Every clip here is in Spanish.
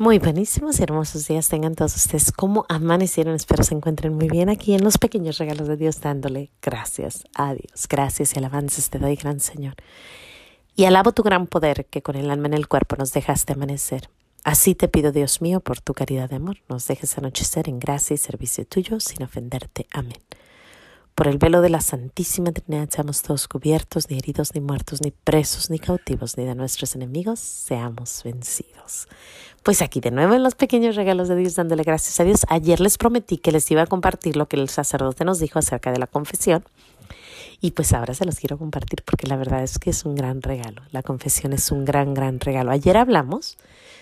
Muy buenísimos y hermosos días tengan todos ustedes. ¿Cómo amanecieron? Espero se encuentren muy bien aquí en los pequeños regalos de Dios, dándole gracias a Dios. Gracias y alabanzas te doy, gran Señor. Y alabo tu gran poder que con el alma en el cuerpo nos dejaste amanecer. Así te pido, Dios mío, por tu caridad de amor, nos dejes anochecer en gracia y servicio tuyo sin ofenderte. Amén. Por el velo de la Santísima Trinidad seamos todos cubiertos, ni heridos, ni muertos, ni presos, ni cautivos, ni de nuestros enemigos seamos vencidos. Pues aquí de nuevo en los pequeños regalos de Dios, dándole gracias a Dios. Ayer les prometí que les iba a compartir lo que el sacerdote nos dijo acerca de la confesión. Y pues ahora se los quiero compartir porque la verdad es que es un gran regalo. La confesión es un gran, gran regalo. Ayer hablamos,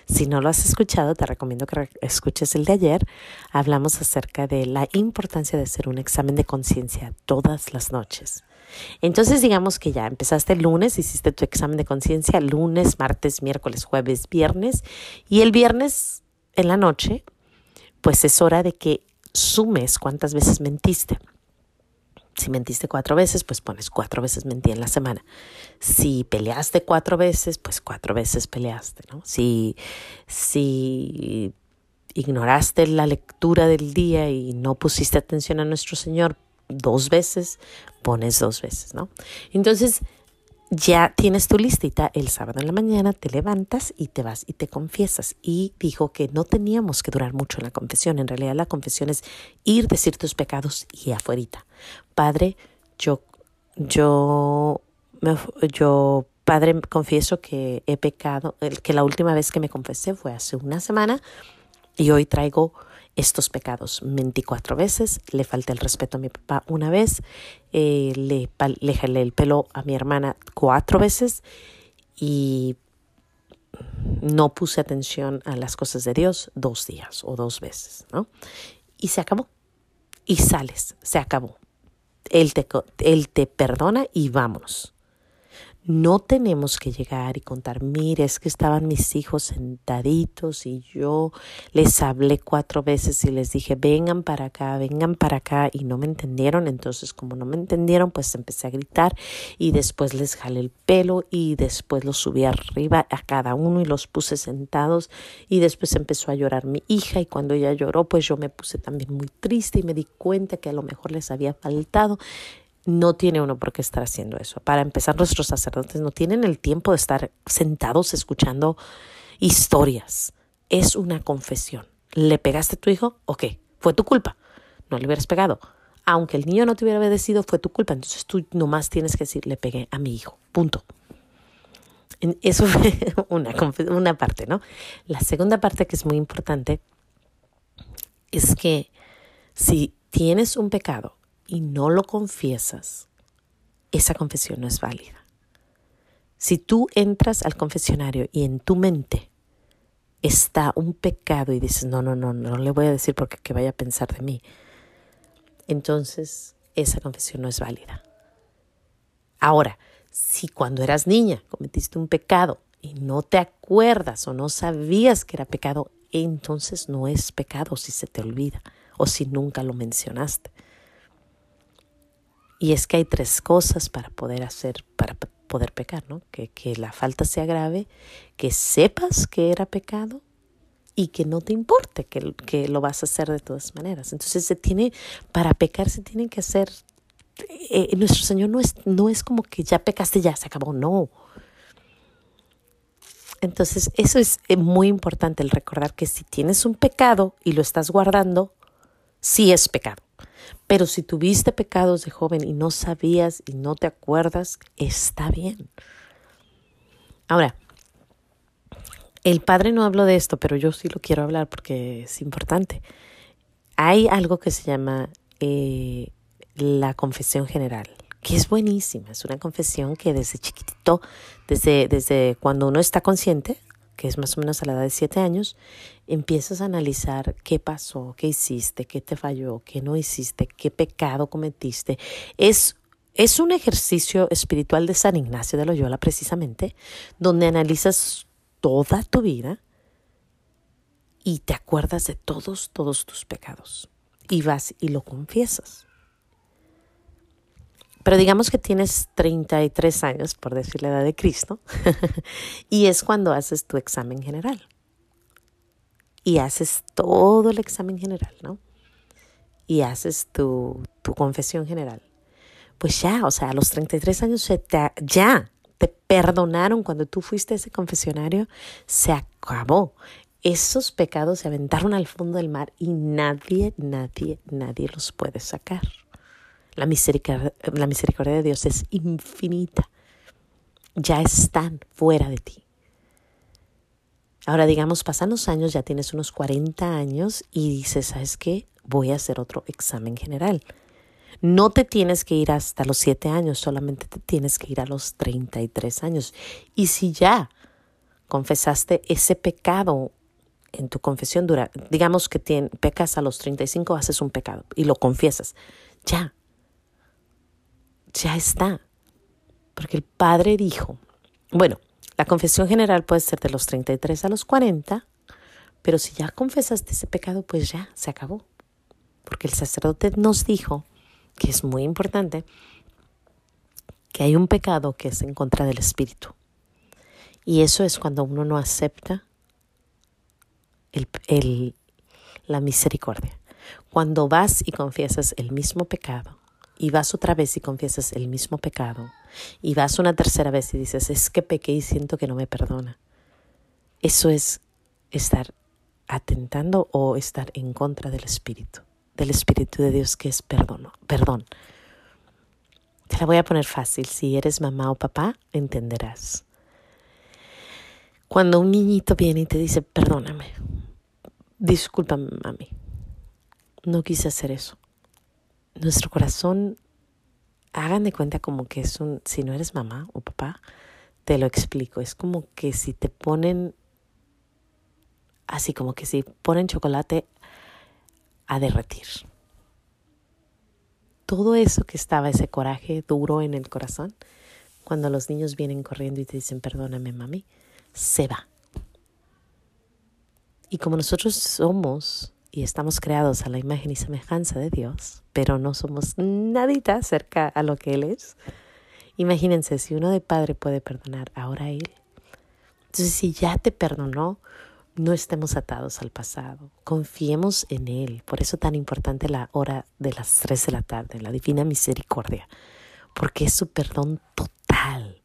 si no lo has escuchado, te recomiendo que escuches el de ayer. Hablamos acerca de la importancia de hacer un examen de conciencia todas las noches. Entonces digamos que ya empezaste el lunes, hiciste tu examen de conciencia lunes, martes, miércoles, jueves, viernes y el viernes en la noche, pues es hora de que sumes cuántas veces mentiste. Si mentiste cuatro veces, pues pones cuatro veces mentí en la semana. Si peleaste cuatro veces, pues cuatro veces peleaste, ¿no? Si, si ignoraste la lectura del día y no pusiste atención a nuestro Señor dos veces, pones dos veces, ¿no? Entonces, ya tienes tu listita, el sábado en la mañana te levantas y te vas y te confiesas. Y dijo que no teníamos que durar mucho en la confesión. En realidad la confesión es ir, decir tus pecados y afuerita. Padre, yo, yo, yo, Padre, confieso que he pecado, que la última vez que me confesé fue hace una semana y hoy traigo estos pecados. Mentí cuatro veces, le falté el respeto a mi papá una vez, eh, le, le jalé el pelo a mi hermana cuatro veces y no puse atención a las cosas de Dios dos días o dos veces, ¿no? Y se acabó. Y sales, se acabó. Él te, él te perdona y vámonos. No tenemos que llegar y contar, mire, es que estaban mis hijos sentaditos y yo les hablé cuatro veces y les dije, vengan para acá, vengan para acá y no me entendieron. Entonces, como no me entendieron, pues empecé a gritar y después les jalé el pelo y después los subí arriba a cada uno y los puse sentados y después empezó a llorar mi hija y cuando ella lloró, pues yo me puse también muy triste y me di cuenta que a lo mejor les había faltado no tiene uno por qué estar haciendo eso. Para empezar, nuestros sacerdotes no tienen el tiempo de estar sentados escuchando historias. Es una confesión. ¿Le pegaste a tu hijo? Ok, fue tu culpa. No le hubieras pegado. Aunque el niño no te hubiera obedecido, fue tu culpa. Entonces tú nomás tienes que decir, le pegué a mi hijo. Punto. Eso fue una, una parte, ¿no? La segunda parte que es muy importante es que si tienes un pecado y no lo confiesas, esa confesión no es válida. Si tú entras al confesionario y en tu mente está un pecado y dices, no, no, no, no le voy a decir porque que vaya a pensar de mí, entonces esa confesión no es válida. Ahora, si cuando eras niña cometiste un pecado y no te acuerdas o no sabías que era pecado, entonces no es pecado si se te olvida o si nunca lo mencionaste. Y es que hay tres cosas para poder hacer, para poder pecar, ¿no? Que, que la falta sea grave, que sepas que era pecado y que no te importe que, que lo vas a hacer de todas maneras. Entonces se tiene, para pecar se tiene que hacer, eh, nuestro Señor no es, no es como que ya pecaste, ya se acabó, no. Entonces eso es eh, muy importante el recordar que si tienes un pecado y lo estás guardando, sí es pecado. Pero si tuviste pecados de joven y no sabías y no te acuerdas, está bien. Ahora, el padre no habló de esto, pero yo sí lo quiero hablar porque es importante. Hay algo que se llama eh, la confesión general, que es buenísima. Es una confesión que desde chiquitito, desde, desde cuando uno está consciente, que es más o menos a la edad de siete años, empiezas a analizar qué pasó, qué hiciste, qué te falló, qué no hiciste, qué pecado cometiste. Es, es un ejercicio espiritual de San Ignacio de Loyola precisamente, donde analizas toda tu vida y te acuerdas de todos, todos tus pecados. Y vas y lo confiesas. Pero digamos que tienes 33 años, por decir la edad de Cristo, y es cuando haces tu examen general. y haces todo el examen general, ¿no? Y haces tu, tu confesión general. Pues ya, o sea, a los 33 años se te, ya te perdonaron cuando tú fuiste a ese confesionario, se acabó. Esos pecados se aventaron al fondo del mar y nadie, nadie, nadie los puede sacar. La misericordia, la misericordia de Dios es infinita. Ya están fuera de ti. Ahora, digamos, pasan los años, ya tienes unos 40 años y dices, ¿sabes qué? Voy a hacer otro examen general. No te tienes que ir hasta los 7 años, solamente te tienes que ir a los 33 años. Y si ya confesaste ese pecado en tu confesión dura, digamos que pecas a los 35, haces un pecado y lo confiesas, ya, ya está. Porque el Padre dijo, bueno, la confesión general puede ser de los 33 a los 40, pero si ya confesaste ese pecado, pues ya, se acabó. Porque el sacerdote nos dijo, que es muy importante, que hay un pecado que es en contra del Espíritu. Y eso es cuando uno no acepta el, la misericordia. Cuando vas y confiesas el mismo pecado, y vas otra vez y confiesas el mismo pecado, y vas una tercera vez y dices, es que pequé y siento que no me perdona. Eso es estar atentando o estar en contra del Espíritu, del Espíritu de Dios que es perdón. perdón. Te la voy a poner fácil, si eres mamá o papá, entenderás. Cuando un niñito viene y te dice, perdóname, discúlpame, mami, no quise hacer eso. Nuestro corazón hagan de cuenta como que es un, si no eres mamá o papá, te lo explico, es como que si te ponen, así como que si ponen chocolate a derretir. Todo eso que estaba, ese coraje duro en el corazón, cuando los niños vienen corriendo y te dicen, perdóname mami, se va. Y como nosotros somos y estamos creados a la imagen y semejanza de Dios, pero no somos nadita cerca a lo que Él es. Imagínense, si uno de padre puede perdonar, ahora Él. Entonces, si ya te perdonó, no estemos atados al pasado, confiemos en Él. Por eso tan importante la hora de las tres de la tarde, la divina misericordia, porque es su perdón total.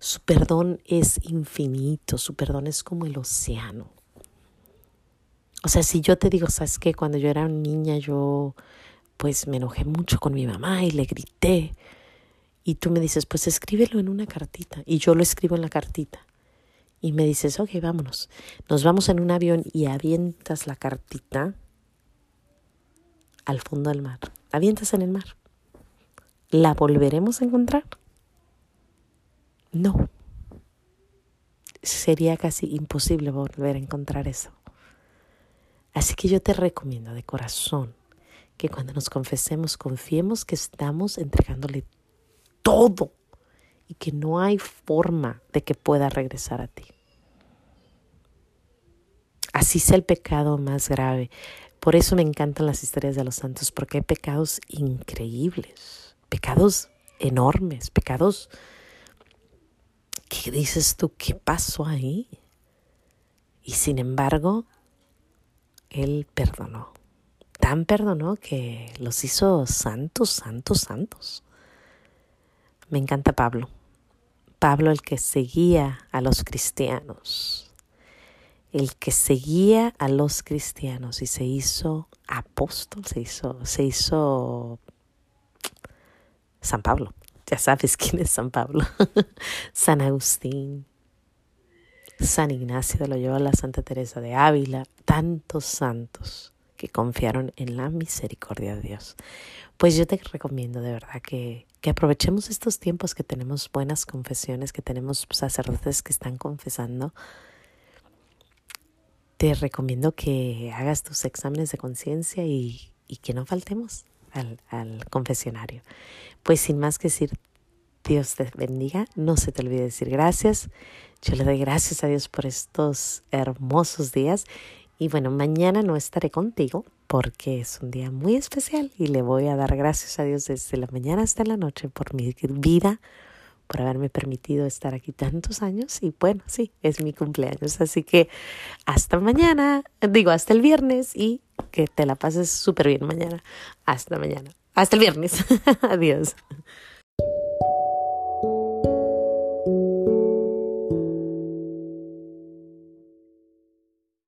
Su perdón es infinito, su perdón es como el océano. O sea, si yo te digo, ¿sabes qué? Cuando yo era niña yo pues me enojé mucho con mi mamá y le grité. Y tú me dices, pues escríbelo en una cartita. Y yo lo escribo en la cartita. Y me dices, ok, vámonos. Nos vamos en un avión y avientas la cartita al fondo del mar. Avientas en el mar. ¿La volveremos a encontrar? No. Sería casi imposible volver a encontrar eso. Así que yo te recomiendo de corazón que cuando nos confesemos, confiemos que estamos entregándole todo y que no hay forma de que pueda regresar a ti. Así sea el pecado más grave. Por eso me encantan las historias de los santos, porque hay pecados increíbles, pecados enormes, pecados que dices tú, ¿qué pasó ahí? Y sin embargo, él perdonó. Tan perdonó que los hizo santos, santos, santos. Me encanta Pablo. Pablo el que seguía a los cristianos. El que seguía a los cristianos y se hizo apóstol, se hizo, se hizo San Pablo. Ya sabes quién es San Pablo. San Agustín, San Ignacio de Loyola, Santa Teresa de Ávila, tantos santos que confiaron en la misericordia de Dios. Pues yo te recomiendo de verdad que, que aprovechemos estos tiempos que tenemos buenas confesiones, que tenemos sacerdotes que están confesando. Te recomiendo que hagas tus exámenes de conciencia y, y, que no faltemos al, al confesionario. Pues sin más que decir, Dios te bendiga. No se te olvide decir gracias. Yo le doy gracias a Dios por estos hermosos días. Y bueno, mañana no estaré contigo porque es un día muy especial y le voy a dar gracias a Dios desde la mañana hasta la noche por mi vida, por haberme permitido estar aquí tantos años y bueno, sí, es mi cumpleaños. Así que hasta mañana, digo hasta el viernes y que te la pases súper bien mañana. Hasta mañana. Hasta el viernes. Adiós.